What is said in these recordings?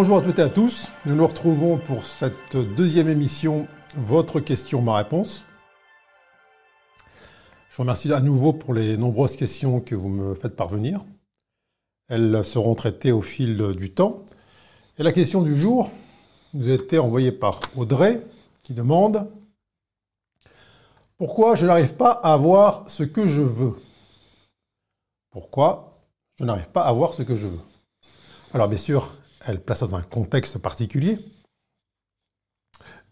Bonjour à toutes et à tous. Nous nous retrouvons pour cette deuxième émission Votre question, ma réponse. Je vous remercie à nouveau pour les nombreuses questions que vous me faites parvenir. Elles seront traitées au fil du temps. Et la question du jour nous a été envoyée par Audrey qui demande Pourquoi je n'arrive pas à avoir ce que je veux? Pourquoi je n'arrive pas à avoir ce que je veux? Alors bien sûr, elle place dans un contexte particulier.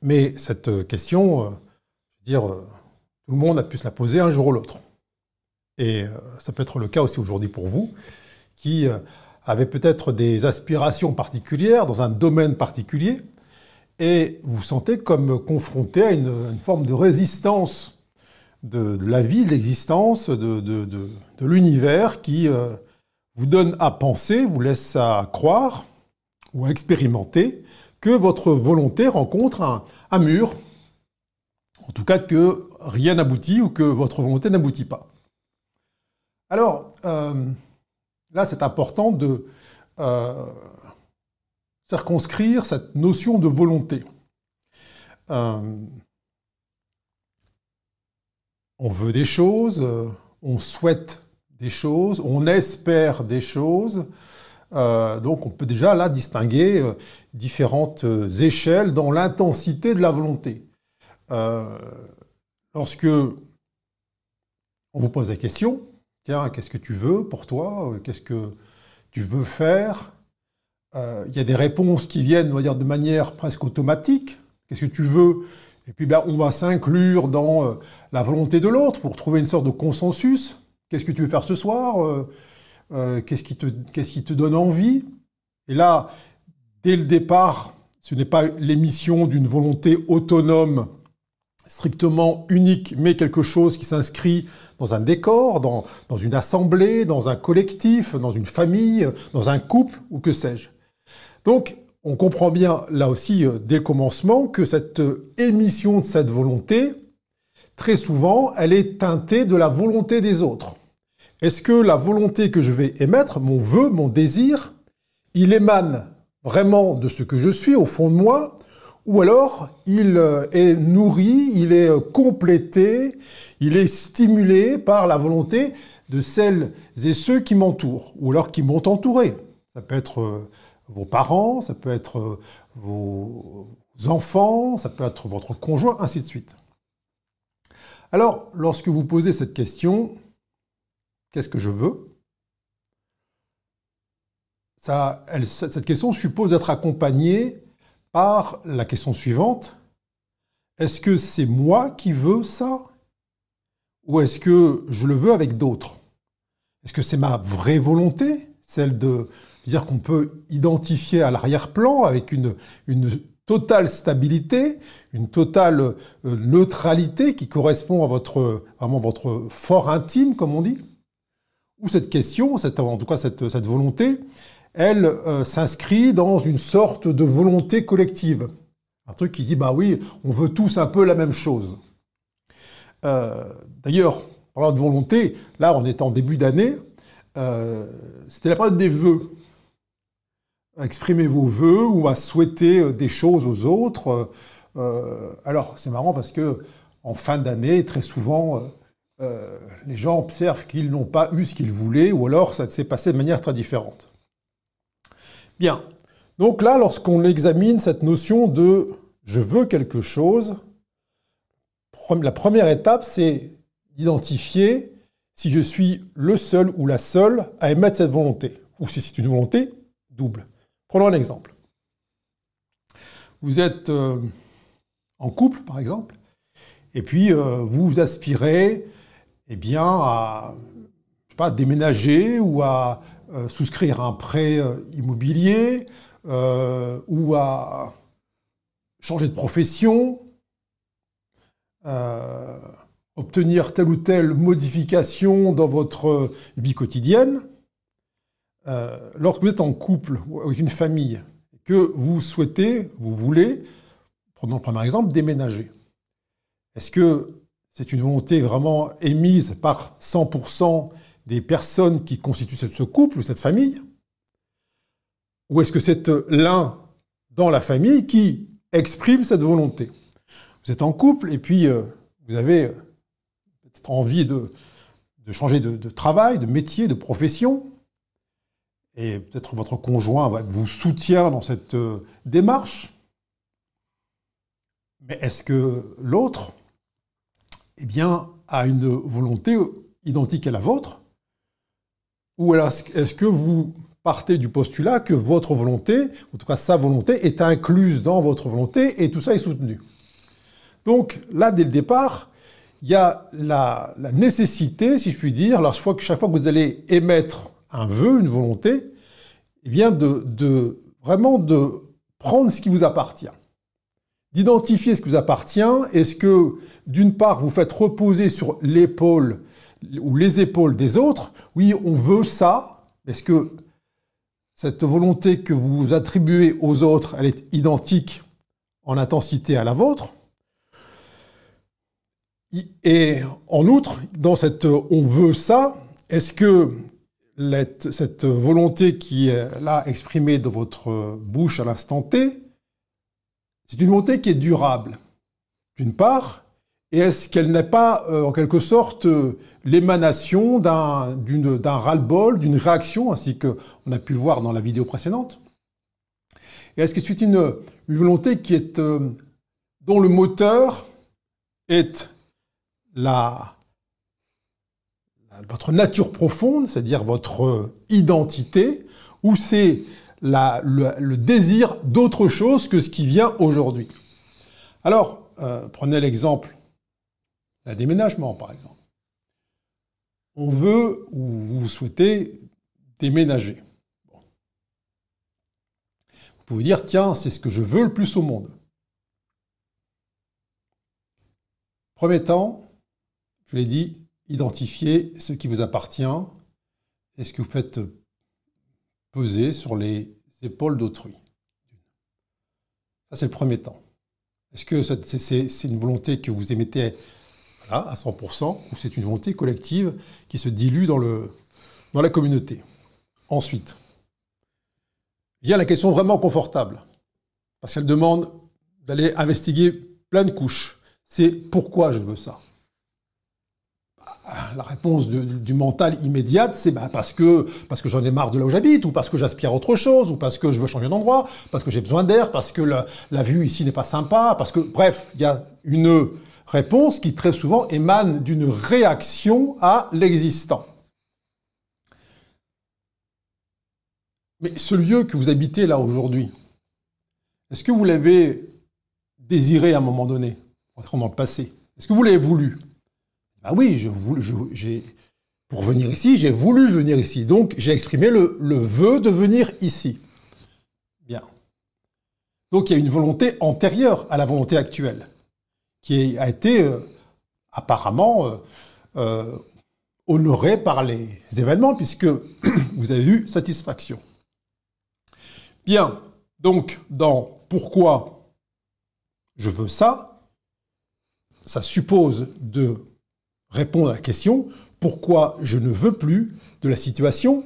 Mais cette question, euh, dire, euh, tout le monde a pu se la poser un jour ou l'autre. Et euh, ça peut être le cas aussi aujourd'hui pour vous, qui avez peut-être des aspirations particulières dans un domaine particulier, et vous vous sentez comme confronté à une, forme de résistance de, la vie, de l'existence, de, l'univers qui vous donne à penser, vous laisse à croire ou à expérimenter que votre volonté rencontre un, mur, en tout cas que rien n'aboutit ou que votre volonté n'aboutit pas. Alors, euh, là, c'est important de euh, circonscrire cette notion de volonté. Euh, on veut des choses, on souhaite des choses, on espère des choses, euh, donc on peut déjà là distinguer euh, différentes euh, échelles dans l'intensité de la volonté. lorsque on vous pose la question, tiens, qu'est-ce que tu veux pour toi Qu'est-ce que tu veux faire Il y a des réponses qui viennent, on va dire, de manière presque automatique. Qu'est-ce que tu veux? Et puis ben, on va s'inclure dans la volonté de l'autre pour trouver une sorte de consensus. Qu'est-ce que tu veux faire ce soir? Euh, qu'est-ce qui, te, donne envie? Et là, dès le départ, ce n'est pas l'émission d'une volonté autonome, strictement unique, mais quelque chose qui s'inscrit dans un décor, dans, une assemblée, dans un collectif, dans une famille, dans un couple, ou que sais-je. Donc, on comprend bien, là aussi, euh, dès le commencement, que cette émission de cette volonté, très souvent, elle est teintée de la volonté des autres. Est-ce que la volonté que je vais émettre, mon vœu, mon désir, il émane vraiment de ce que je suis au fond de moi, ou alors il euh, est nourri, il est euh, complété, il est stimulé par la volonté de celles et ceux qui m'entourent, ou alors qui m'ont entouré. Ça peut être euh, vos parents, ça peut être vos enfants, ça peut être votre conjoint, ainsi de suite. Alors, lorsque vous posez cette question, Qu'est-ce que je veux. Ça, Cette question suppose d'être accompagnée par la question suivante. Est-ce que c'est moi qui veux ça? Ou est-ce que je le veux avec d'autres? Est-ce que c'est ma vraie volonté Celle de dire qu'on peut identifier à l'arrière-plan avec une, une totale stabilité, une totale euh, neutralité qui correspond à votre, vraiment votre fort intime, comme on dit? Où cette question, cette, en tout cas cette, volonté, elle euh, s'inscrit dans une sorte de volonté collective. Un truc qui dit, bah oui, on veut tous un peu la même chose. Euh, D'ailleurs, parlant de volonté, là on est en début d'année, euh, c'était la période des vœux. Exprimer vos vœux ou à souhaiter des choses aux autres. Alors c'est marrant parce que en fin d'année, très souvent, euh, les gens observent qu'ils n'ont pas eu ce qu'ils voulaient, ou alors ça s'est passé de manière très différente. Bien. Donc là, lorsqu'on examine cette notion de je veux quelque chose, la première étape, c'est d'identifier si je suis le seul ou la seule à émettre cette volonté, ou si c'est une volonté double. Prenons un exemple. Vous êtes euh, en couple, par exemple, et puis euh, vous aspirez eh bien, à pas, déménager ou à euh, souscrire un prêt euh, immobilier euh, ou à changer de profession, obtenir telle ou telle modification dans votre vie quotidienne. lorsque vous êtes en couple ou avec une famille, que vous souhaitez, vous voulez, prenons le premier exemple, déménager. Est-ce que c'est une volonté vraiment émise par 100% des personnes qui constituent ce couple ou cette famille Ou est-ce que c'est l'un dans la famille qui exprime cette volonté? Vous êtes en couple et puis euh, vous avez peut-être envie de, changer de, travail, de métier, de profession. Et peut-être votre conjoint vous soutient dans cette euh, démarche. Mais est-ce que l'autre, eh bien, a une volonté identique à la vôtre Ou est-ce que vous partez du postulat que votre volonté, en tout cas sa volonté, est incluse dans votre volonté et tout ça est soutenu. Donc là, dès le départ, il y a la, nécessité, si je puis dire, fois, chaque fois que vous allez émettre un vœu, une volonté, eh bien de, de vraiment de prendre ce qui vous appartient d'identifier ce qui vous appartient. Est-ce que, d'une part, vous faites reposer sur l'épaule ou les épaules des autres? Oui, on veut ça. Est-ce que cette volonté que vous attribuez aux autres, elle est identique en intensité à la vôtre? Et en outre, dans cette on veut ça, est-ce que cette volonté qui est là exprimée dans votre bouche à l'instant T, c'est une volonté qui est durable, d'une part, et est-ce qu'elle n'est pas, euh, en quelque sorte, euh, l'émanation d'un ras-le-bol, d'une réaction, ainsi qu'on a pu le voir dans la vidéo précédente. Et est-ce que c'est une, volonté qui est, euh, dont le moteur est votre nature profonde, c'est-à-dire votre identité, ou c'est le, désir d'autre chose que ce qui vient aujourd'hui. Alors, euh, prenez l'exemple d'un déménagement, par exemple. On veut ou vous souhaitez déménager. Vous pouvez dire, tiens, c'est ce que je veux le plus au monde. Premier temps, je l'ai dit, identifiez ce qui vous appartient et ce que vous faites peser sur les épaules d'autrui. Ça, c'est le premier temps. Est-ce que c'est une volonté que vous émettez à 100% ou c'est une volonté collective qui se dilue dans, dans la communauté? Ensuite, vient la question vraiment confortable, parce qu'elle demande d'aller investiguer plein de couches. C'est pourquoi je veux ça la réponse du mental immédiate, c'est bah, parce que, j'en ai marre de là où j'habite, ou parce que j'aspire à autre chose, ou parce que je veux changer d'endroit, parce que j'ai besoin d'air, parce que la, vue ici n'est pas sympa, parce que, bref, il y a une réponse qui très souvent émane d'une réaction à l'existant. Mais ce lieu que vous habitez là aujourd'hui, est-ce que vous l'avez désiré à un moment donné, dans le passé? Est-ce que vous l'avez voulu? Ah oui, pour venir ici, j'ai voulu venir ici. Donc, j'ai exprimé le, le vœu de venir ici. Bien. Donc, il y a une volonté antérieure à la volonté actuelle, qui a été euh, apparemment euh, euh, honorée par les événements, puisque vous avez eu satisfaction. Bien. Donc, dans pourquoi je veux ça, ça suppose de répondre à la question pourquoi je ne veux plus de la situation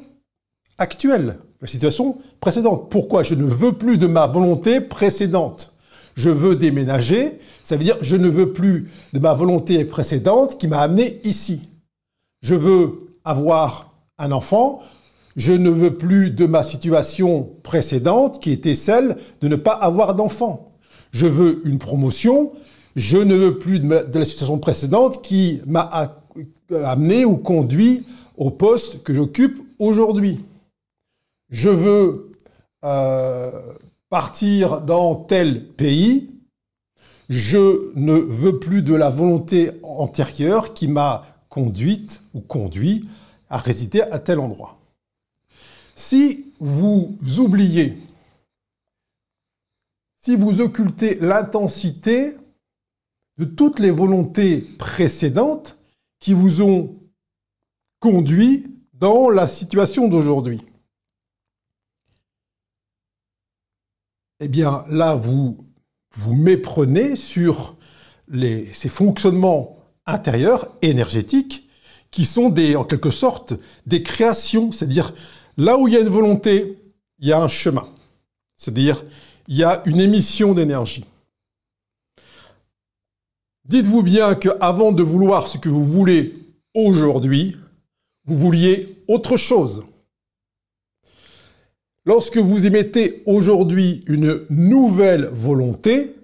actuelle, la situation précédente. Pourquoi je ne veux plus de ma volonté précédente? Je veux déménager, ça veut dire je ne veux plus de ma volonté précédente qui m'a amené ici. Je veux avoir un enfant, je ne veux plus de ma situation précédente qui était celle de ne pas avoir d'enfant. Je veux une promotion, je ne veux plus de, la situation précédente qui m'a amené ou conduit au poste que j'occupe aujourd'hui. Je veux euh, partir dans tel pays. Je ne veux plus de la volonté antérieure qui m'a conduite ou conduit à résider à tel endroit. Si vous oubliez, si vous occultez l'intensité de toutes les volontés précédentes qui vous ont conduit dans la situation d'aujourd'hui. Eh bien, là, vous vous méprenez sur ces fonctionnements intérieurs énergétiques qui sont des, en quelque sorte des créations. C'est-à-dire, là où il y a une volonté, il y a un chemin. C'est-à-dire, il y a une émission d'énergie. Dites-vous bien qu'avant de vouloir ce que vous voulez aujourd'hui, vous vouliez autre chose. Lorsque vous émettez aujourd'hui une nouvelle volonté,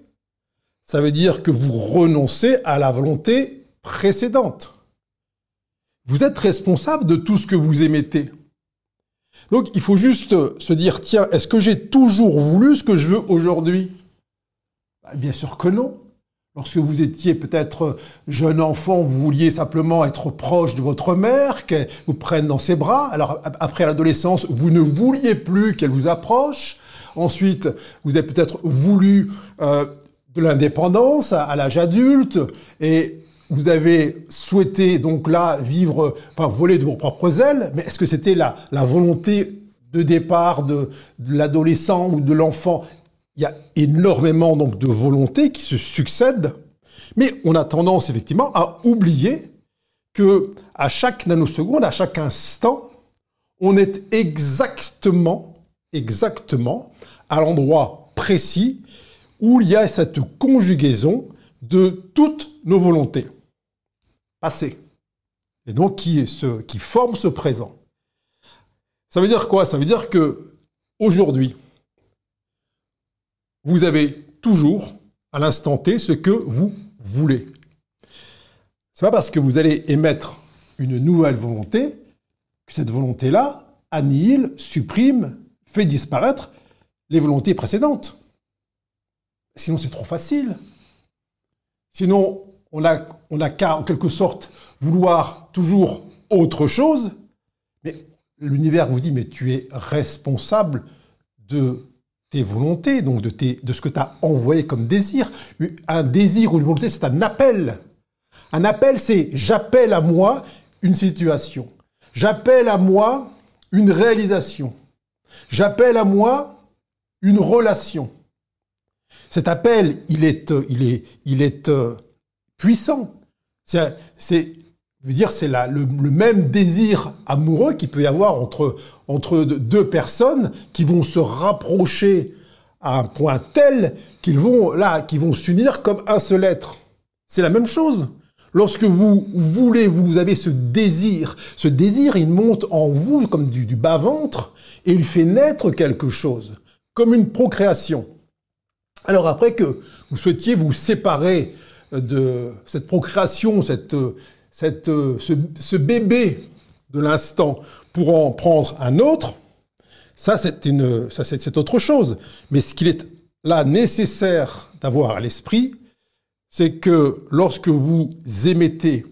ça veut dire que vous renoncez à la volonté précédente. Vous êtes responsable de tout ce que vous émettez. Donc il faut juste se dire, tiens, est-ce que j'ai toujours voulu ce que je veux aujourd'hui? Bah, Bien sûr que non. Lorsque vous étiez peut-être jeune enfant, vous vouliez simplement être proche de votre mère, qu'elle vous prenne dans ses bras. Alors après l'adolescence, vous ne vouliez plus qu'elle vous approche. Ensuite, vous avez peut-être voulu euh, de l'indépendance à, l'âge adulte et vous avez souhaité donc là vivre, enfin voler de vos propres ailes. Mais est-ce que c'était la, volonté de départ de l'adolescent ou de l'enfant il y a énormément donc de volontés qui se succèdent, mais on a tendance effectivement à oublier que à chaque nanoseconde, à chaque instant, on est exactement, exactement à l'endroit précis où il y a cette conjugaison de toutes nos volontés passées, et donc qui, qui forment ce présent. Ça veut dire quoi? Ça veut dire que aujourd'hui, vous avez toujours, à l'instant T, ce que vous voulez. C'est pas parce que vous allez émettre une nouvelle volonté que cette volonté-là annihile, supprime, fait disparaître les volontés précédentes. Sinon, c'est trop facile. Sinon, on n'a on a qu'à, en quelque sorte, vouloir toujours autre chose. Mais l'univers vous dit, mais tu es responsable de tes volontés, donc de, ce que tu as envoyé comme désir. Un désir ou une volonté, c'est un appel. Un appel, c'est j'appelle à moi une situation. J'appelle à moi une réalisation. J'appelle à moi une relation. Cet appel, il est, il est, il est euh, puissant. C'est, c'est, veux dire, c'est le, le, même désir amoureux qu'il peut y avoir entre, entre deux personnes qui vont se rapprocher à un point tel qu'ils vont là, qu'ils vont s'unir comme un seul être. C'est la même chose. Lorsque vous voulez, vous avez ce désir. Ce désir, il monte en vous comme du, du bas-ventre et il fait naître quelque chose, comme une procréation. Alors après que vous souhaitiez vous séparer de cette procréation, cette, cette, ce, bébé de l'instant pour en prendre un autre, ça c'est une, autre chose. Mais ce qu'il est là nécessaire d'avoir à l'esprit, c'est que lorsque vous émettez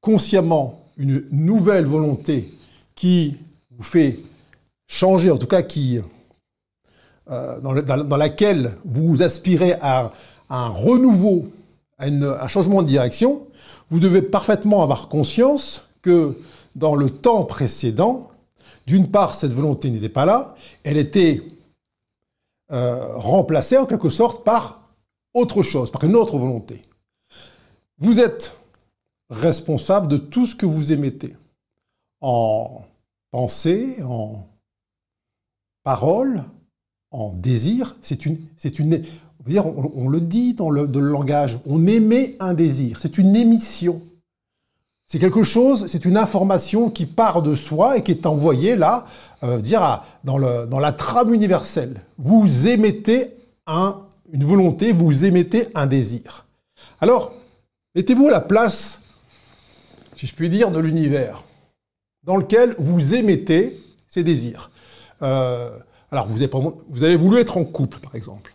consciemment une nouvelle volonté qui vous fait changer, en tout cas qui euh, dans, laquelle vous aspirez à, un renouveau, à un changement de direction, vous devez parfaitement avoir conscience que dans le temps précédent, d'une part, cette volonté n'était pas là, elle était euh, remplacée en quelque sorte par autre chose, par une autre volonté. Vous êtes responsable de tout ce que vous émettez, en pensée, en parole, en désir. C'est une, c'est une, on, le dit dans le, langage, on émet un désir. C'est une émission. C'est quelque chose, c'est une information qui part de soi et qui est envoyée là, euh, dans, la trame universelle. Vous émettez un, une volonté, vous émettez un désir. Alors, mettez-vous à la place, si je puis dire, de l'univers, dans lequel vous émettez ces désirs. Euh, alors, vous avez voulu être en couple, par exemple.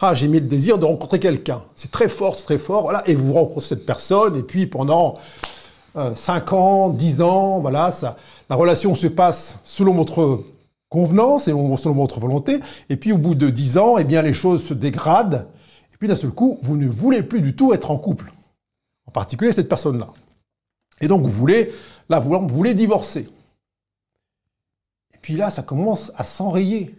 Ah, j'ai mis le désir de rencontrer quelqu'un. C'est très fort, c'est très fort. Voilà, et vous rencontrez cette personne, et puis pendant 5 euh, ans, 10 ans, voilà, ça, la relation se passe selon votre convenance et selon votre volonté. Et puis au bout de 10 ans, eh bien, les choses se dégradent. Et puis d'un seul coup, vous ne voulez plus du tout être en couple. En particulier cette personne-là. Et donc vous voulez, voulez divorcer. Et puis là, ça commence à s'enrayer.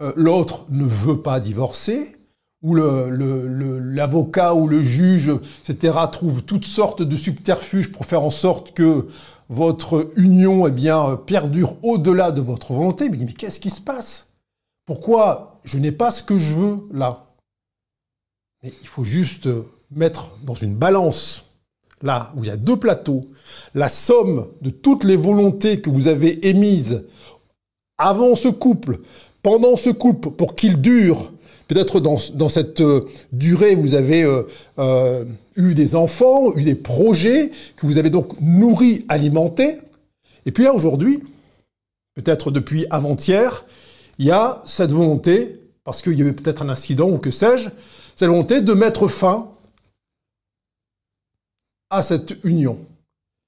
Euh, l'autre ne veut pas divorcer, où l'avocat ou le juge, etc., trouve toutes sortes de subterfuges pour faire en sorte que votre union eh bien, perdure au-delà de votre volonté. Mais, mais qu'est-ce qui se passe? Pourquoi je n'ai pas ce que je veux là? Il faut juste mettre dans une balance, là où il y a deux plateaux, la somme de toutes les volontés que vous avez émises avant ce couple, pendant ce couple, pour qu'il dure, peut-être dans, cette euh, durée, vous avez euh, euh, eu des enfants, eu des projets, que vous avez donc nourris, alimentés. Et puis là, aujourd'hui, peut-être depuis avant-hier, il y a cette volonté, parce qu'il y avait peut-être un incident ou que sais-je, cette volonté de mettre fin à cette union.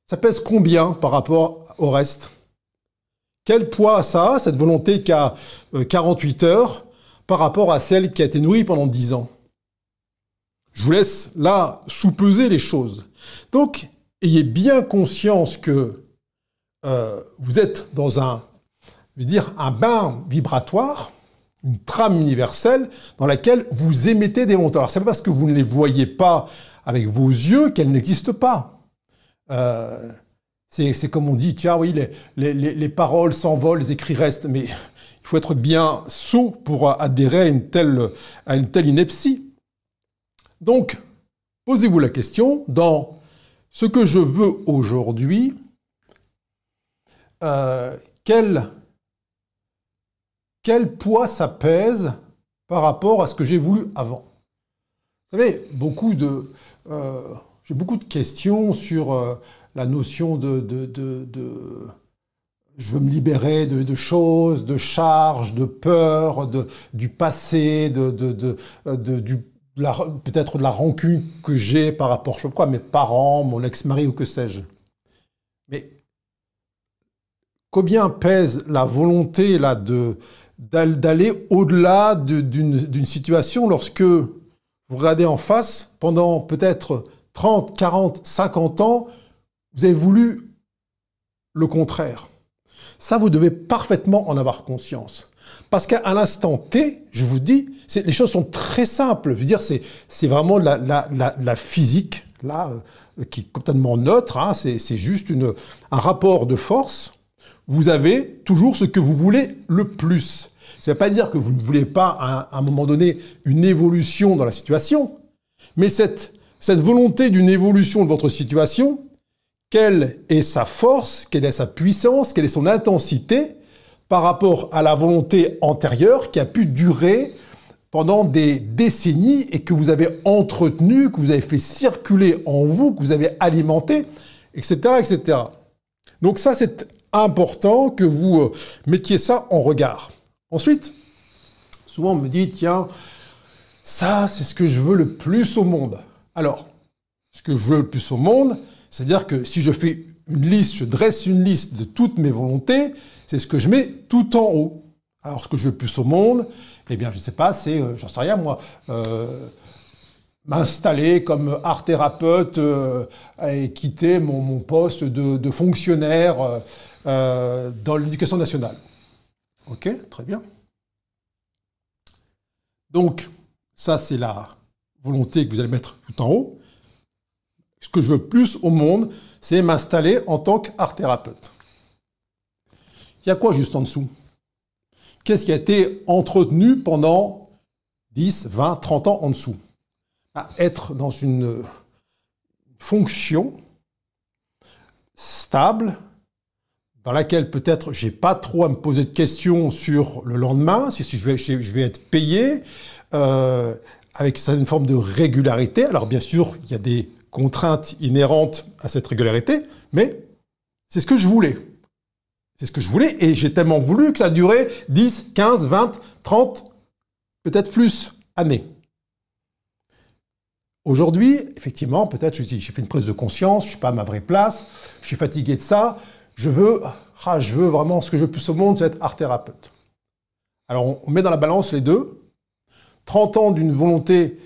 Ça pèse combien par rapport au reste? Quel poids ça a, cette volonté qui a 48 heures, par rapport à celle qui a été nourrie pendant 10 ans Je vous laisse là sous-peser les choses. Donc, ayez bien conscience que euh, vous êtes dans un, je veux dire, un bain vibratoire, une trame universelle dans laquelle vous émettez des montants. Alors, c'est pas parce que vous ne les voyez pas avec vos yeux qu'elles n'existent pas. Euh, c'est comme on dit, tiens, oui, les, paroles s'envolent, les écrits restent, mais il faut être bien sot pour adhérer à une telle, ineptie. Donc, posez-vous la question, dans ce que je veux aujourd'hui, euh, quel, poids ça pèse par rapport à ce que j'ai voulu avant? Vous savez, beaucoup de, euh, j'ai beaucoup de questions sur euh, la notion de, je veux me libérer de, choses, de charges, de peurs, du passé, du, peut-être de la rancune que j'ai par rapport, je sais quoi, mes parents, mon ex-mari ou que sais-je. Mais combien pèse la volonté d'aller au-delà d'une situation lorsque vous regardez en face, pendant peut-être 30, 40, 50 ans, vous avez voulu le contraire? Ça, vous devez parfaitement en avoir conscience. Parce qu'à l'instant T, je vous dis, les choses sont très simples. Je veux dire, c'est vraiment la, la, la, physique, là, euh, qui est complètement neutre. Hein. c'est juste une, un rapport de force. Vous avez toujours ce que vous voulez le plus. Ça ne veut pas dire que vous ne voulez pas, à un moment donné, une évolution dans la situation, mais cette, cette volonté d'une évolution de votre situation, quelle est sa force, quelle est sa puissance, quelle est son intensité par rapport à la volonté antérieure qui a pu durer pendant des décennies et que vous avez entretenu, que vous avez fait circuler en vous, que vous avez alimenté, etc., etc. Donc ça, c'est important que vous euh, mettiez ça en regard. Ensuite, souvent on me dit, tiens, ça c'est ce que je veux le plus au monde. Alors, ce que je veux le plus au monde, c'est-à-dire que si je fais une liste, je dresse une liste de toutes mes volontés, c'est ce que je mets tout en haut. Alors, ce que je veux plus au monde, eh bien, je ne sais pas, c'est, euh, j'en sais rien moi, euh, m'installer comme art thérapeute euh, et quitter mon, poste de, fonctionnaire dans l'éducation nationale. Ok, très bien. Donc, ça, c'est la volonté que vous allez mettre tout en haut. Ce que je veux plus au monde, c'est m'installer en tant qu'art thérapeute. Il y a quoi juste en dessous? Qu'est-ce qui a été entretenu pendant 10, 20, 30 ans en dessous? À Être dans une fonction stable, dans laquelle peut-être j'ai pas trop à me poser de questions sur le lendemain, si je vais, je vais être payé, euh, avec une forme de régularité. Alors bien sûr, il y a des contraintes inhérentes à cette régularité, mais c'est ce que je voulais. C'est ce que je voulais, et j'ai tellement voulu que ça a duré 10, 15, 20, 30, peut-être plus années. Aujourd'hui, effectivement, peut-être j'ai fait une prise de conscience, je suis pas à ma vraie place, je suis fatigué de ça, je veux, ah, je veux vraiment ce que je veux plus au monde, c'est être art thérapeute. Alors on met dans la balance les deux. 30 ans d'une volonté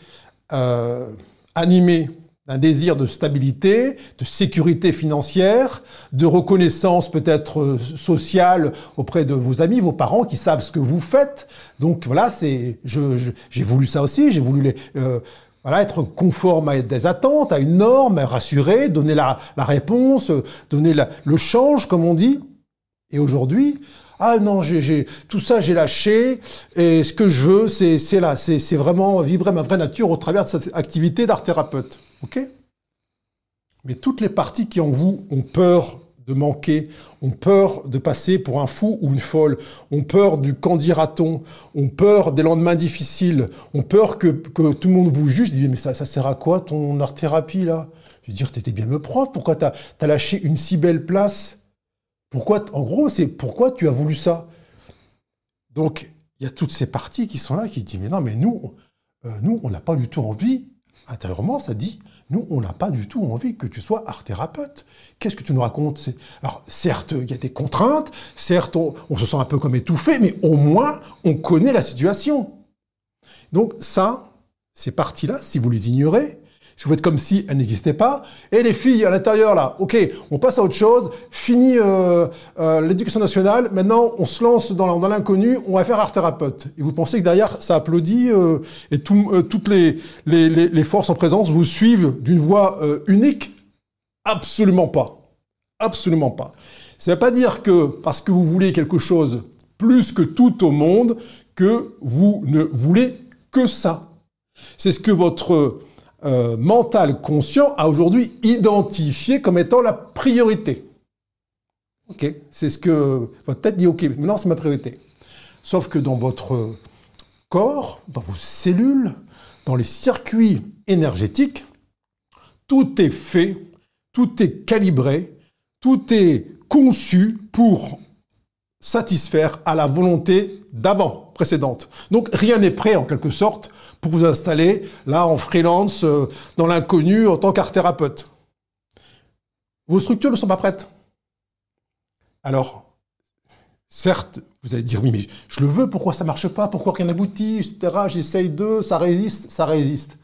euh, animée d'un désir de stabilité, de sécurité financière, de reconnaissance peut-être euh, sociale auprès de vos amis, vos parents qui savent ce que vous faites. Donc voilà, c'est, je, j'ai voulu ça aussi, j'ai voulu les, euh, voilà, être conforme à des attentes, à une norme, rassurer, donner la, la réponse, donner la, le change, comme on dit. Et aujourd'hui, ah non, j'ai, tout ça j'ai lâché et ce que je veux, c'est, c'est là, c'est, c'est vraiment vibrer ma vraie nature au travers de cette activité d'art thérapeute. Ok. Mais toutes les parties qui en vous ont peur de manquer, ont peur de passer pour un fou ou une folle, ont peur du candidaton, ont peur des lendemains difficiles, ont peur que, que tout le monde vous juge, dit mais ça, ça sert à quoi ton art thérapie là? Je veux dire, t'étais bien me prof, pourquoi t'as as lâché une si belle place? Pourquoi, en gros, c'est pourquoi tu as voulu ça? Donc, il y a toutes ces parties qui sont là qui disent mais non, mais nous, euh, nous, on n'a pas du tout envie intérieurement, ça dit, nous, on n'a pas du tout envie que tu sois art thérapeute. Qu'est-ce que tu nous racontes? Alors, certes, il y a des contraintes, certes, on, on, se sent un peu comme étouffé, mais au moins, on connaît la situation. Donc ça, ces parties-là, si vous les ignorez, si vous faites comme si elles n'existaient pas, et les filles à l'intérieur là, ok, on passe à autre chose, fini euh, euh, l'éducation nationale, maintenant on se lance dans, l'inconnu, on va faire art thérapeute. Et vous pensez que derrière ça applaudit euh, et tout, toutes les, forces en présence vous suivent d'une voix unique? Absolument pas. Absolument pas. Ça ne veut pas dire que parce que vous voulez quelque chose plus que tout au monde, que vous ne voulez que ça. C'est ce que votre euh, mental conscient a aujourd'hui identifié comme étant la priorité. Ok, c'est ce que votre tête dit. Ok, maintenant c'est ma priorité. Sauf que dans votre corps, dans vos cellules, dans les circuits énergétiques, tout est fait, tout est calibré, tout est conçu pour satisfaire à la volonté d'avant, précédente. Donc rien n'est prêt en quelque sorte pour vous installer là en freelance, euh, dans l'inconnu, en tant qu'art thérapeute. Vos structures ne sont pas prêtes. Alors, certes, vous allez dire, oui, mais je le veux, pourquoi ça marche pas, pourquoi rien n'aboutit, etc. J'essaye de, ça résiste, ça résiste.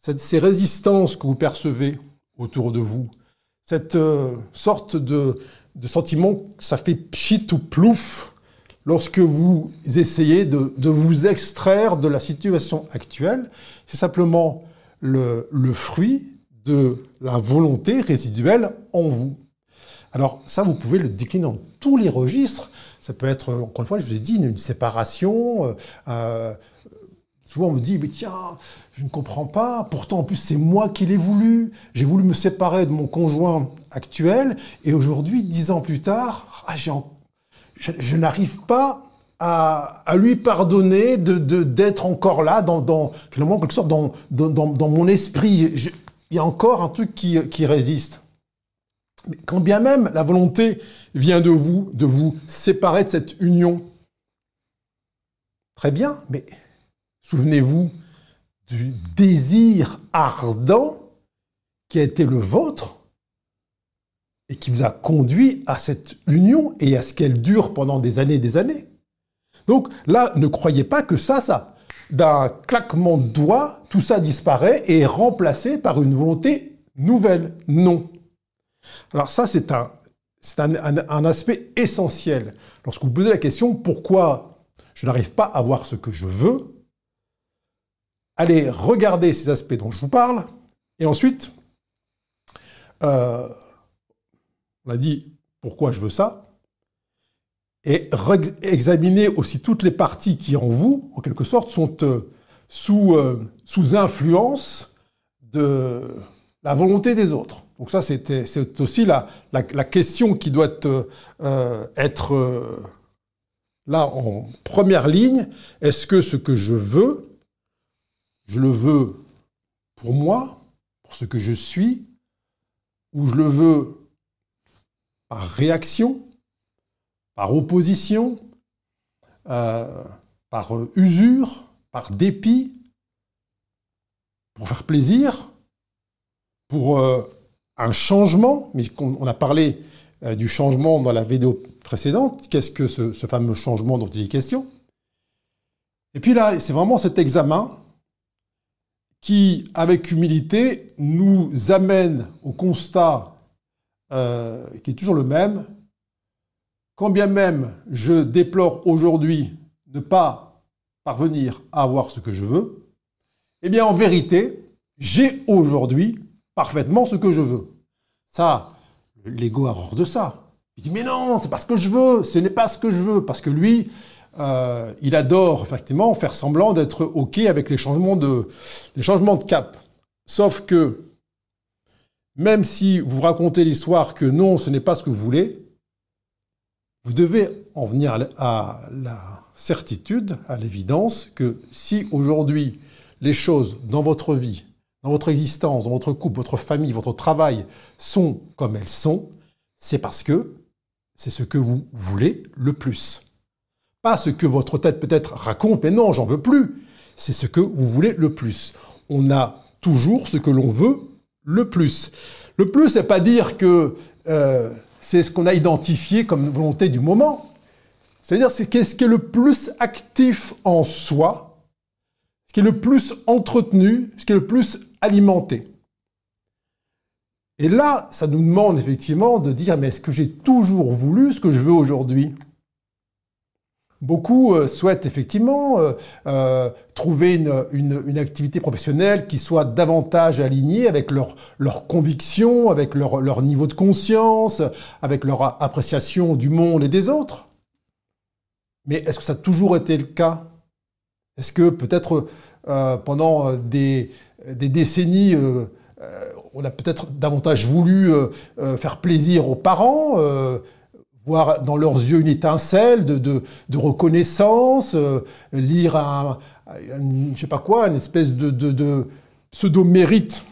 ces résistances que vous percevez autour de vous, cette euh, sorte de, de sentiment ça fait pchit ou plouf lorsque vous essayez de, vous extraire de la situation actuelle, c'est simplement le, fruit de la volonté résiduelle en vous. Alors ça, vous pouvez le décliner dans tous les registres. Ça peut être, encore une fois, je vous ai dit, une, séparation. Euh, euh, souvent, on me dit, mais tiens, je ne comprends pas. Pourtant, en plus, c'est moi qui l'ai voulu. J'ai voulu me séparer de mon conjoint actuel. Et aujourd'hui, dix ans plus tard, ah, j'ai je, n'arrive pas à, lui pardonner d'être encore là, dans, quelque sorte, dans, mon esprit. il y a encore un truc qui, résiste. Quand bien même la volonté vient de vous, de vous séparer de cette union, très bien, mais souvenez-vous du désir ardent qui a été le vôtre et qui vous a conduit à cette union et à ce qu'elle dure pendant des années et des années. Donc là, ne croyez pas que ça, ça, d'un claquement de doigts, tout ça disparaît et est remplacé par une volonté nouvelle. Non. Alors ça, c'est un, c'est un, aspect essentiel. Lorsque vous posez la question pourquoi je n'arrive pas à voir ce que je veux, allez regarder ces aspects dont je vous parle, et ensuite, euh, on a dit pourquoi je veux ça, et examiner aussi toutes les parties qui en vous, en quelque sorte, sont euh, sous, euh, sous influence de la volonté des autres. Donc ça, c'est aussi la, la, question qui doit euh, être là en première ligne. Est-ce que ce que je veux, je le veux pour moi, pour ce que je suis, ou je le veux par réaction, par opposition, euh, par usure, par dépit, pour faire plaisir, pour euh, un changement, mais on, a parlé euh, du changement dans la vidéo précédente, qu'est-ce que ce, fameux changement dont il est question. Et puis là, c'est vraiment cet examen qui, avec humilité, nous amène au constat euh, qui est toujours le même. Quand bien même je déplore aujourd'hui ne pas parvenir à avoir ce que je veux, eh bien en vérité, j'ai aujourd'hui parfaitement ce que je veux. Ça, l'ego a horreur de ça. Il dit mais non, c'est pas ce que je veux, ce n'est pas ce que je veux, parce que lui, euh, il adore effectivement faire semblant d'être OK avec les changements, de, les changements de cap. Sauf que, même si vous racontez l'histoire que non, ce n'est pas ce que vous voulez, vous devez en venir à la certitude, à l'évidence, que si aujourd'hui les choses dans votre vie, dans votre existence, dans votre couple, votre famille, votre travail sont comme elles sont, c'est parce que c'est ce que vous voulez le plus. Pas ce que votre tête peut-être raconte, mais non, j'en veux plus. C'est ce que vous voulez le plus. On a toujours ce que l'on veut le plus. Le plus, c'est pas dire que euh, c'est ce qu'on a identifié comme volonté du moment. C'est-à-dire ce qui est le plus actif en soi, ce qui est le plus entretenu, ce qui est le plus alimenté. Et là, ça nous demande effectivement de dire, mais est-ce que j'ai toujours voulu ce que je veux aujourd'hui? Beaucoup euh, souhaitent effectivement euh, euh, trouver une, activité professionnelle qui soit davantage alignée avec leurs leur convictions, avec leur, niveau de conscience, avec leur appréciation du monde et des autres. Mais est-ce que ça a toujours été le cas? Est-ce que peut-être pendant des décennies, on a peut-être davantage voulu faire plaisir aux parents voir dans leurs yeux une étincelle de, reconnaissance, euh, lire un, je sais pas quoi, une espèce de, pseudo-mérite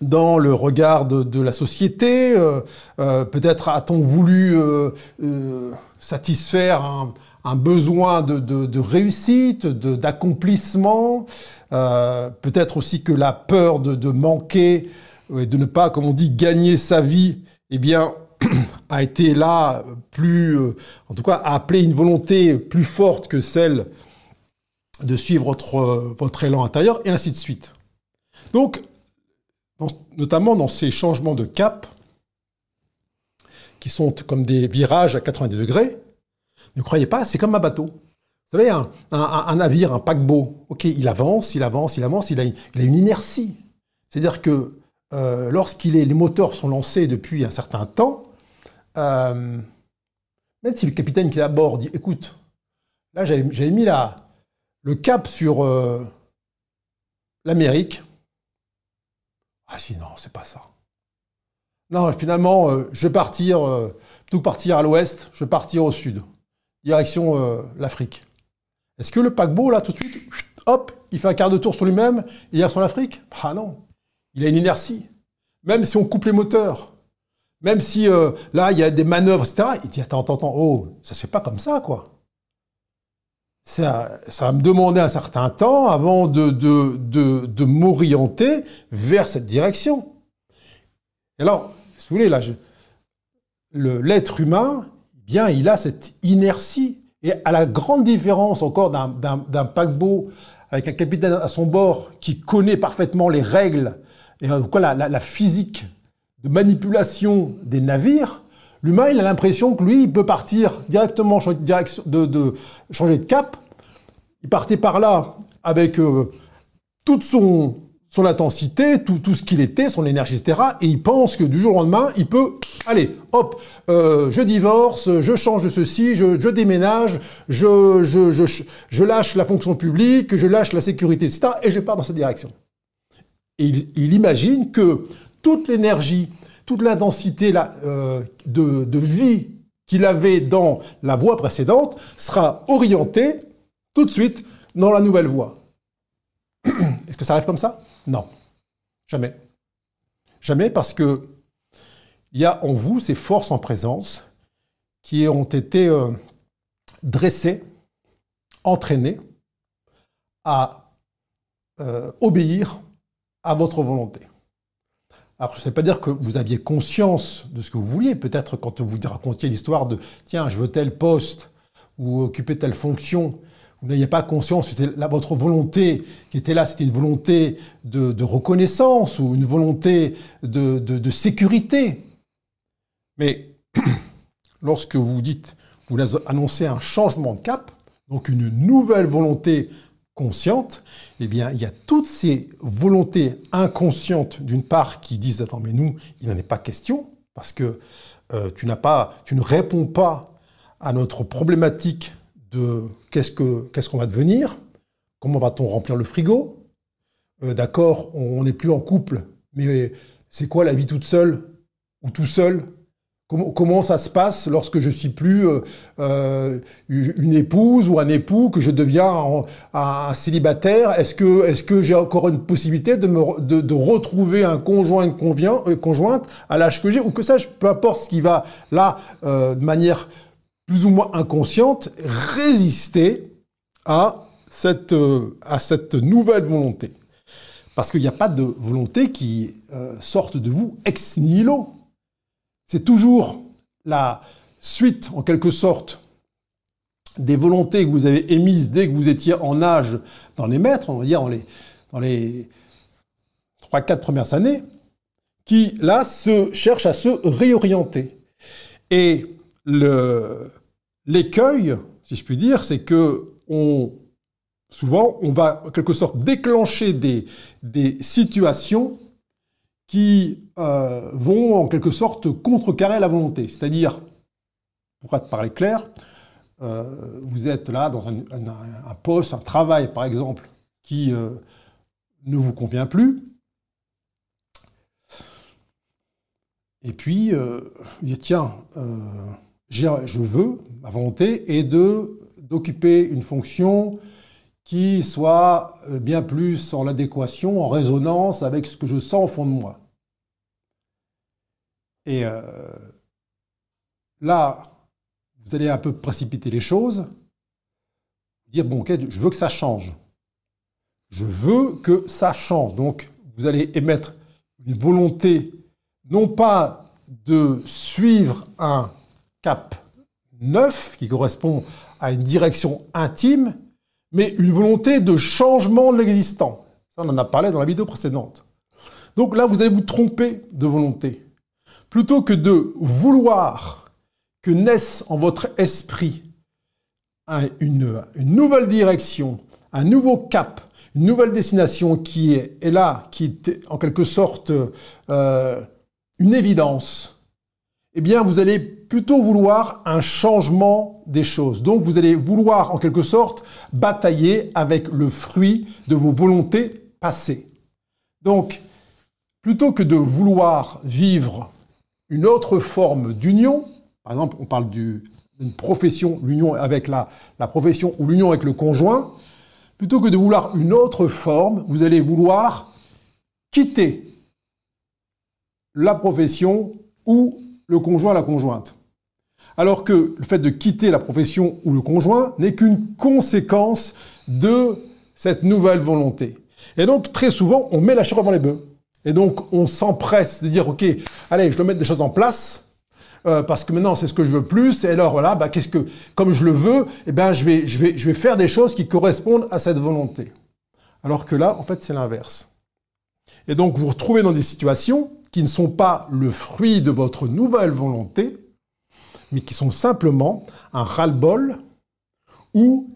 dans le regard de, la société. Euh, euh, peut-être a-t-on voulu satisfaire un, besoin de, réussite, d'accomplissement. Peut-être aussi que la peur de, manquer et de ne pas, comme on dit, gagner sa vie, eh bien, a été là plus, euh, en tout cas, a appelé une volonté plus forte que celle de suivre votre, euh, votre élan intérieur, et ainsi de suite. Donc, notamment dans ces changements de cap, qui sont comme des virages à 90 degrés, ne croyez pas, c'est comme un bateau. Vous savez, un, navire, un paquebot, ok, il avance, il avance, il avance, il a, une inertie. C'est-à-dire que euh, lorsqu'il est, les moteurs sont lancés depuis un certain temps, euh, même si le capitaine qui est à bord dit, écoute, là j'avais mis la, le cap sur euh, l'Amérique. Ah si, non, c'est pas ça. Non, finalement, euh, je vais partir, plutôt partir à l'ouest, je vais partir au sud, direction l'Afrique. Est-ce que le paquebot, là, tout de suite, hop, il fait un quart de tour sur lui-même et il sur l'Afrique? Ah non, il a une inertie. Même si on coupe les moteurs, même si euh, là, il y a des manœuvres, etc. Il dit, attends, attends, attends, oh, ça se fait pas comme ça, quoi. Ça, ça va me demander un certain temps avant de, m'orienter vers cette direction. Et alors, si vous voulez, là, l'être humain, eh bien, il a cette inertie. Et à la grande différence encore d'un paquebot avec un capitaine à son bord qui connaît parfaitement les règles et la, la physique de manipulation des navires, l'humain, il a l'impression que lui, il peut partir directement, de, de, changer de cap. Il partait par là avec euh, toute son, son intensité, tout, tout ce qu'il était, son énergie, etc. Et il pense que du jour au lendemain, il peut, allez, hop, euh, je divorce, je change de ceci, je, déménage, je, je, je, je, lâche la fonction publique, je lâche la sécurité, etc. Et je pars dans cette direction. Et il imagine que toute l'énergie, toute l'intensité euh, de, vie qu'il avait dans la voie précédente sera orientée tout de suite dans la nouvelle voie. Est-ce que ça arrive comme ça? Non. Jamais. Jamais parce que il y a en vous ces forces en présence qui ont été euh, dressées, entraînées à euh, obéir à votre volonté. Alors, je ne sais pas dire que vous aviez conscience de ce que vous vouliez. Peut-être quand vous racontiez l'histoire de tiens, je veux tel poste ou occuper telle fonction, vous n'aviez pas conscience, c'était là, votre volonté qui était là, c'était une volonté de, reconnaissance ou une volonté de, de sécurité. Mais lorsque vous dites, vous annoncez un changement de cap, donc une nouvelle volonté consciente, eh bien, il y a toutes ces volontés inconscientes, d'une part, qui disent Attends, mais nous, il n'en est pas question, parce que euh, tu n'as pas, tu ne réponds pas à notre problématique de qu'est-ce que qu'est-ce qu'on va devenir, comment va-t-on remplir le frigo. Euh, d'accord, on n'est plus en couple, mais c'est quoi la vie toute seule ou tout seul Comment, ça se passe lorsque je suis plus euh, euh, une épouse ou un époux, que je deviens un, célibataire? Est-ce que, est que j'ai encore une possibilité de, de, retrouver un conjoint, une euh, conjointe à l'âge que j'ai? Ou que ça, peu importe ce qui va là, de manière plus ou moins inconsciente, résister à cette, à cette nouvelle volonté. Parce qu'il n'y a pas de volonté qui sorte de vous ex nihilo. C'est toujours la suite, en quelque sorte, des volontés que vous avez émises dès que vous étiez en âge les maîtres, on va dire dans les, dans les 3-4 premières années, qui là se cherchent à se réorienter. Et l'écueil, si je puis dire, c'est que souvent on va en quelque sorte déclencher des situations qui euh, vont en quelque sorte contrecarrer la volonté. C'est-à-dire, pour parler clair, euh, vous êtes là dans un, poste, un travail par exemple, qui euh, ne vous convient plus. Et puis, vous dites, tiens, je veux, ma volonté est d'occuper une fonction qui soit bien plus en adéquation, en résonance avec ce que je sens au fond de moi. Et euh, là, vous allez un peu précipiter les choses, dire, bon, ok, je veux que ça change. Je veux que ça change. Donc, vous allez émettre une volonté, non pas de suivre un cap neuf qui correspond à une direction intime, mais une volonté de changement de l'existant. Ça, on en a parlé dans la vidéo précédente. Donc là, vous allez vous tromper de volonté plutôt que de vouloir que naisse en votre esprit une, nouvelle direction, un nouveau cap, une nouvelle destination qui est, là, qui est en quelque sorte euh, une évidence, eh bien, vous allez plutôt vouloir un changement des choses. Donc, vous allez vouloir, en quelque sorte, batailler avec le fruit de vos volontés passées. Donc, plutôt que de vouloir vivre une autre forme d'union. Par exemple, on parle d'une profession, l'union avec la, la profession ou l'union avec le conjoint. Plutôt que de vouloir une autre forme, vous allez vouloir quitter la profession ou le conjoint, la conjointe. Alors que le fait de quitter la profession ou le conjoint n'est qu'une conséquence de cette nouvelle volonté. Et donc, très souvent, on met la charrue avant les bœufs. Et donc, on s'empresse de dire, OK, allez, je dois mettre des choses en place, euh, parce que maintenant, c'est ce que je veux plus. Et alors, voilà, bah, qu'est-ce que, comme je le veux, eh ben, je vais, je vais, je vais faire des choses qui correspondent à cette volonté. Alors que là, en fait, c'est l'inverse. Et donc, vous vous retrouvez dans des situations qui ne sont pas le fruit de votre nouvelle volonté, mais qui sont simplement un ras-le-bol ou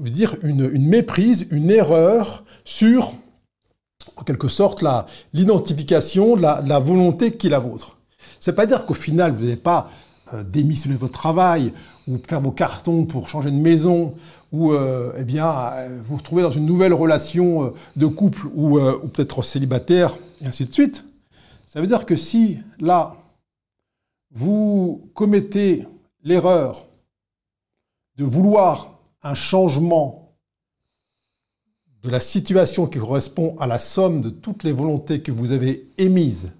dire, une, méprise, une erreur sur en quelque sorte l'identification de la, volonté qui est la vôtre. C'est pas dire qu'au final vous n'allez pas euh, démissionner de votre travail ou faire vos cartons pour changer de maison ou euh, eh bien euh, vous retrouver dans une nouvelle relation de couple ou, ou peut-être célibataire et ainsi de suite. Ça veut dire que si là vous commettez l'erreur de vouloir un changement de la situation qui correspond à la somme de toutes les volontés que vous avez émises,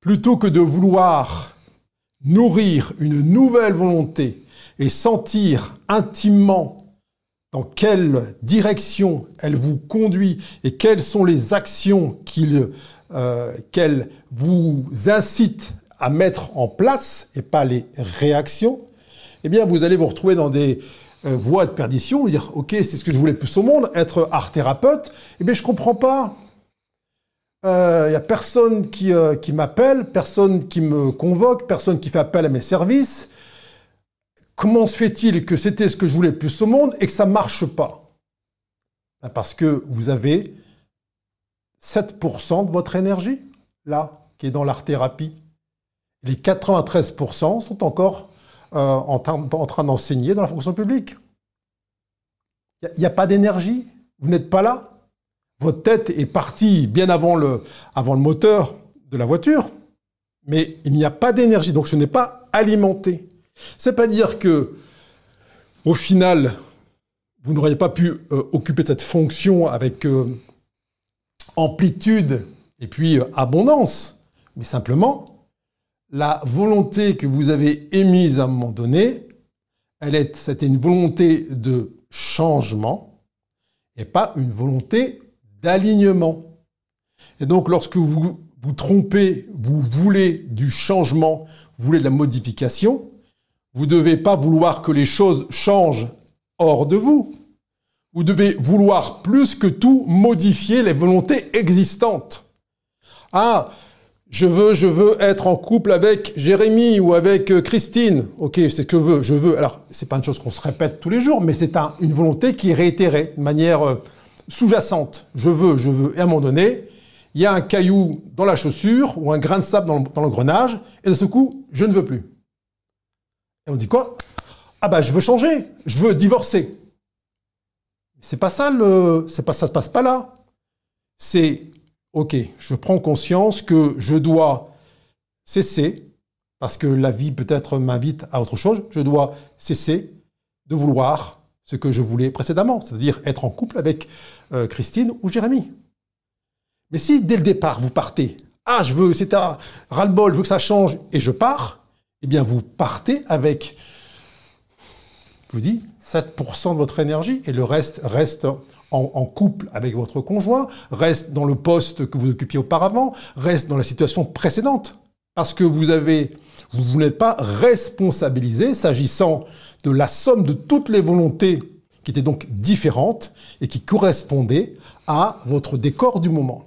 plutôt que de vouloir nourrir une nouvelle volonté et sentir intimement dans quelle direction elle vous conduit et quelles sont les actions euh, qu'elle vous incite à mettre en place et pas les réactions, eh bien vous allez vous retrouver dans des euh, voie de perdition, dire ok c'est ce que je voulais plus au monde, être art thérapeute, eh bien je comprends pas. Il euh, y a personne qui, euh, qui m'appelle, personne qui me convoque, personne qui fait appel à mes services. Comment se fait-il que c'était ce que je voulais plus au monde et que ça marche pas? Ben, Parce que vous avez 7% de votre énergie là qui est dans l'art-thérapie. Les 93% sont encore euh, en, train d'enseigner dans la fonction publique. Il n'y a, pas d'énergie. Vous n'êtes pas là. Votre tête est partie bien avant le, avant le moteur de la voiture, mais il n'y a pas d'énergie, donc ce n'est pas alimenté. C'est pas dire que, au final, vous n'auriez pas pu euh, occuper cette fonction avec euh, amplitude et puis abondance mais simplement, la volonté que vous avez émise à un moment donné, elle est, c'était une volonté de changement et pas une volonté d'alignement. Et donc, lorsque vous vous trompez, vous voulez du changement, vous voulez de la modification, vous ne devez pas vouloir que les choses changent hors de vous. Vous devez vouloir plus que tout modifier les volontés existantes. Ah, je veux, je veux être en couple avec Jérémy ou avec euh, Christine. Ok, c'est ce que je veux, je veux. Alors, c'est pas une chose qu'on se répète tous les jours, mais c'est une volonté qui est réitérée de manière euh, sous-jacente. Je veux, je veux. Et à un moment donné, il y a un caillou dans la chaussure ou un grain de sable dans l'engrenage, et de ce coup, je ne veux plus. Et on dit quoi? Ah bah, je veux changer, je veux divorcer. C'est pas ça le, c'est pas ça se passe pas là. C'est ok, je prends conscience que je dois cesser, parce que la vie peut-être m'invite à autre chose, je dois cesser de vouloir ce que je voulais précédemment, c'est-à-dire être en couple avec euh, Christine ou Jérémy. Mais si dès le départ vous partez, ah je veux, c'est un ras-le-bol, je veux que ça change, et je pars, eh bien vous partez avec, je vous dis, 7% de votre énergie, et le reste reste en, couple avec votre conjoint, reste dans le poste que vous occupiez auparavant, reste dans la situation précédente. Parce que vous avez, vous, n'êtes pas responsabilisé s'agissant de la somme de toutes les volontés qui étaient donc différentes et qui correspondaient à votre décor du moment.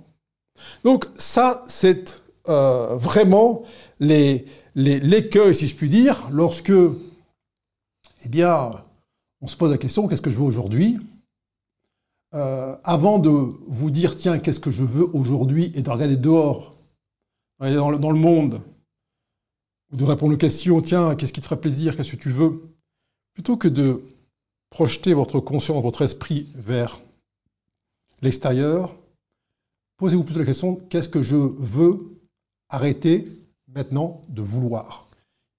Donc ça, c'est euh, vraiment l'écueil, les, si je puis dire, lorsque, eh bien, on se pose la question, qu'est-ce que je veux aujourd'hui? Euh, avant de vous dire, tiens, qu'est-ce que je veux aujourd'hui, et de regarder dehors, dans le, dans le monde, ou de répondre aux questions, tiens, qu'est-ce qui te ferait plaisir, qu'est-ce que tu veux, plutôt que de projeter votre conscience, votre esprit vers l'extérieur, posez-vous plutôt la question, qu'est-ce que je veux arrêter maintenant de vouloir?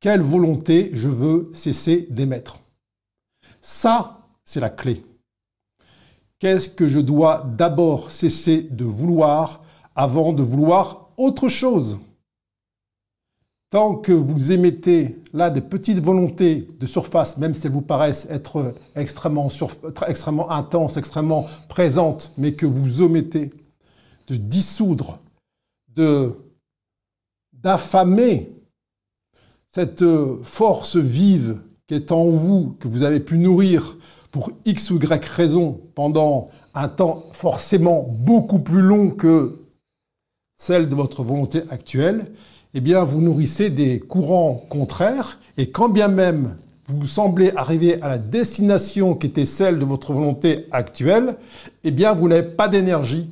Quelle volonté je veux cesser d'émettre? Ça, c'est la clé. Qu'est-ce que je dois d'abord cesser de vouloir avant de vouloir autre chose? Tant que vous émettez là des petites volontés de surface, même si elles vous paraissent être extrêmement, extrêmement intenses, extrêmement présentes, mais que vous omettez de dissoudre, de d'affamer cette force vive qui est en vous, que vous avez pu nourrir pour X ou Y raison pendant un temps forcément beaucoup plus long que celle de votre volonté actuelle, eh bien, vous nourrissez des courants contraires, et quand bien même vous semblez arriver à la destination qui était celle de votre volonté actuelle, eh bien, vous n'avez pas d'énergie.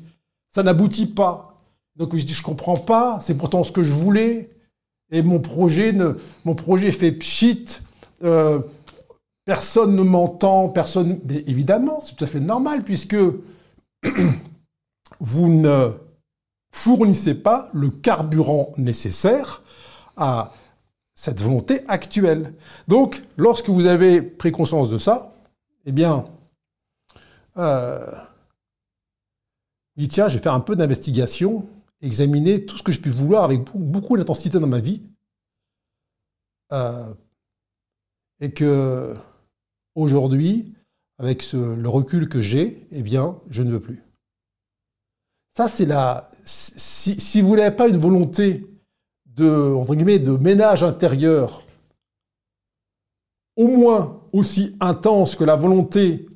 Ça n'aboutit pas. Donc, je dis, je comprends pas, c'est pourtant ce que je voulais, et mon projet, ne, mon projet fait pchit, euh, personne ne m'entend, personne. Mais évidemment, c'est tout à fait normal puisque vous ne fournissez pas le carburant nécessaire à cette volonté actuelle. Donc, lorsque vous avez pris conscience de ça, eh bien, euh, dit tiens, je vais faire un peu d'investigation, examiner tout ce que je puis vouloir avec beaucoup d'intensité dans ma vie, euh, et que Aujourd'hui, avec le recul que j'ai, eh bien, je ne veux plus. Ça, c'est la. Si, vous n'avez pas une volonté de, guillemets, de ménage intérieur au moins aussi intense que la volonté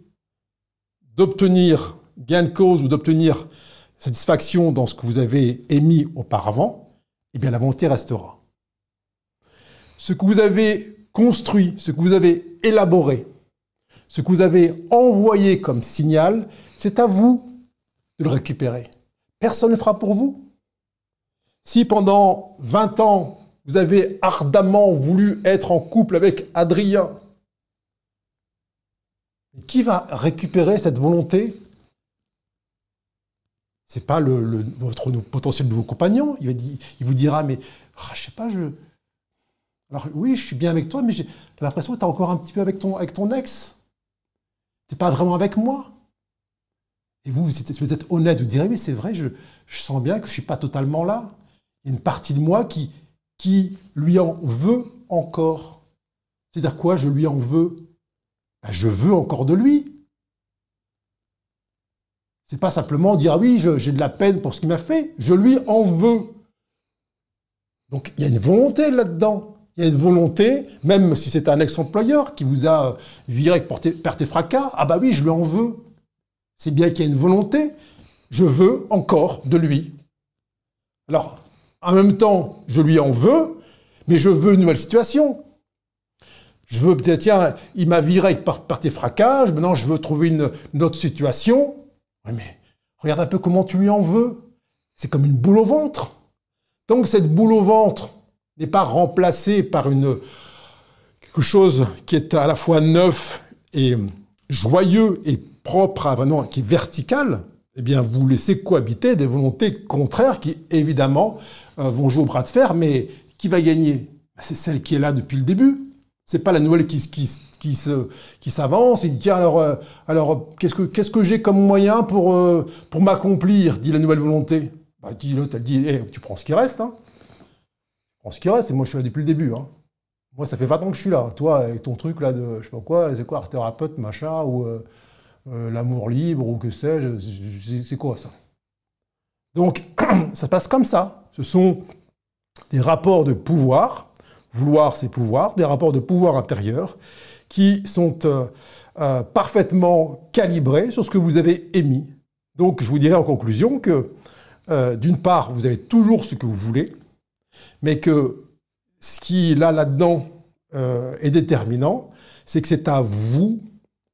d'obtenir gain de cause ou d'obtenir satisfaction dans ce que vous avez émis auparavant, eh bien la volonté restera. Ce que vous avez construit, ce que vous avez élaboré, ce que vous avez envoyé comme signal, c'est à vous de le récupérer. Personne ne le fera pour vous. Si pendant 20 ans, vous avez ardemment voulu être en couple avec Adrien, qui va récupérer cette volonté? C'est pas le, votre potentiel nouveau compagnon. Il, il vous dira, mais ah, je sais pas, je. Alors oui, je suis bien avec toi, mais j'ai l'impression que tu es encore un petit peu avec ton, avec ton ex. Tu n'es pas vraiment avec moi. Et vous, si vous êtes honnête, vous direz, mais c'est vrai, je, je, sens bien que je ne suis pas totalement là. Il y a une partie de moi qui, lui en veut encore. C'est-à-dire quoi Je lui en veux? Ben, je veux encore de lui. C'est pas simplement dire ah oui, j'ai de la peine pour ce qu'il m'a fait. Je lui en veux. Donc il y a une volonté là-dedans. Il y a une volonté, même si c'est un ex-employeur qui vous a viré avec perte et fracas, ah bah oui, je lui en veux. C'est bien qu'il y ait une volonté. Je veux encore de lui. Alors, en même temps, je lui en veux, mais je veux une nouvelle situation. Je veux peut-être, tiens, il m'a viré par, par tes fracas, maintenant je veux trouver une, autre situation. Oui, mais regarde un peu comment tu lui en veux. C'est comme une boule au ventre. Tant que cette boule au ventre n'est pas remplacée par une, quelque chose qui est à la fois neuf et joyeux et propre à vraiment, qui est vertical, eh bien, vous laissez cohabiter des volontés contraires qui, évidemment, euh, vont jouer au bras de fer, mais qui va gagner? Ben, C'est celle qui est là depuis le début. C'est pas la nouvelle qui, qui, qui, se, qui s'avance et dit tiens alors euh, alors qu'est-ce que qu'est-ce que j'ai comme moyen pour euh, pour m'accomplir? dit la nouvelle volonté. Bah, dit l'autre elle dit eh, tu prends ce qui reste hein. Prends ce qui reste et moi je suis là depuis le début hein. Moi ça fait 20 ans que je suis là. Toi avec ton truc là de je sais pas quoi c'est quoi art thérapeute machin ou l'amour libre ou que sais-je c'est quoi ça? Donc ça passe comme ça. Ce sont des rapports de pouvoir, vouloir c'est pouvoir, des rapports de pouvoir intérieur qui sont euh, euh, parfaitement calibrés sur ce que vous avez émis. Donc je vous dirais en conclusion que euh, d'une part, vous avez toujours ce que vous voulez, mais que ce qui là là-dedans est déterminant, c'est que c'est à vous,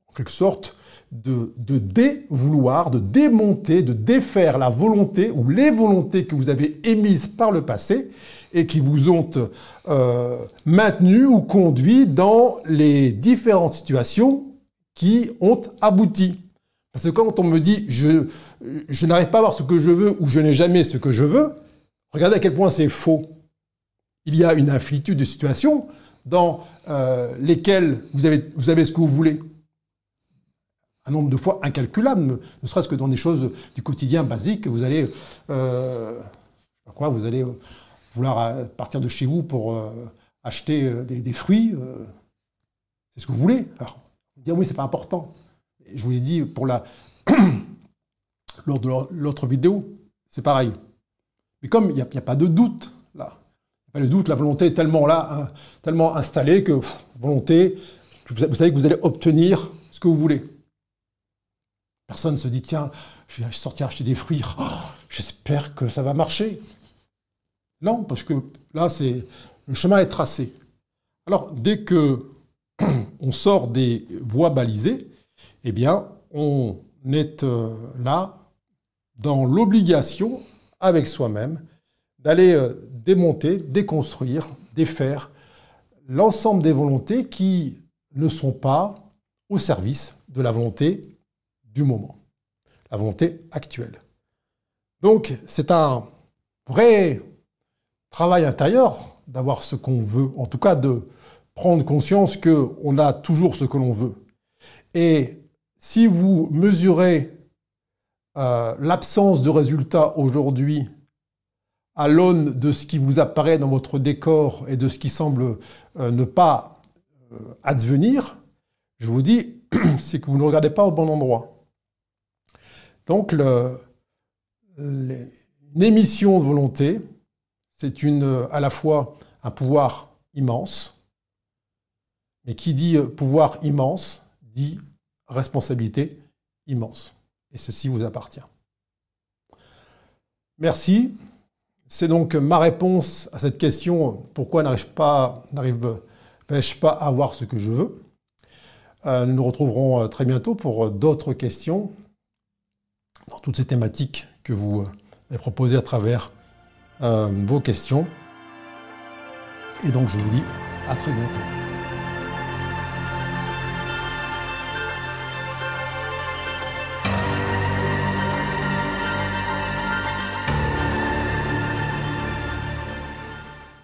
en quelque sorte, de, dévouloir, de démonter, de défaire la volonté ou les volontés que vous avez émises par le passé et qui vous ont euh, maintenu ou conduit dans les différentes situations qui ont abouti. Parce que quand on me dit je, je n'arrive pas à voir ce que je veux ou je n'ai jamais ce que je veux, regardez à quel point c'est faux. Il y a une infinitude de situations dans euh, lesquelles vous avez, ce que vous voulez un nombre de fois incalculable, ne serait-ce que dans des choses du quotidien basique, vous allez, euh, quoi, vous allez euh, vouloir euh, partir de chez vous pour acheter des, fruits, c'est ce que vous voulez. Alors, dire oui, c'est pas important. Je vous l'ai dit pour la lors de l'autre vidéo, c'est pareil. Mais comme il n'y a, pas de doute là, pas de doute, la volonté est tellement là, hein, tellement installée que volonté, vous savez que vous allez obtenir ce que vous voulez. Personne ne se dit, tiens, je vais sortir acheter des fruits, oh, j'espère que ça va marcher. Non, parce que là, c'est le chemin est tracé. Alors, dès que on sort des voies balisées, eh bien, on est euh, là dans l'obligation, avec soi-même, d'aller euh, démonter, déconstruire, défaire l'ensemble des volontés qui ne sont pas au service de la volonté du moment, la volonté actuelle. Donc c'est un vrai travail intérieur d'avoir ce qu'on veut, en tout cas de prendre conscience qu'on a toujours ce que l'on veut. Et si vous mesurez euh, l'absence de résultats aujourd'hui à l'aune de ce qui vous apparaît dans votre décor et de ce qui semble euh, ne pas euh, advenir, je vous dis, c'est que vous ne regardez pas au bon endroit. Donc, une émission de volonté, c'est à la fois un pouvoir immense, Mais qui dit pouvoir immense dit responsabilité immense. Et ceci vous appartient. Merci. C'est donc ma réponse à cette question pourquoi n'arrive pas, n'arrive-je pas à avoir ce que je veux? Euh, Nous nous retrouverons euh, très bientôt pour d'autres questions dans toutes ces thématiques que vous euh, avez proposées à travers vos questions. Et donc je vous dis à très bientôt.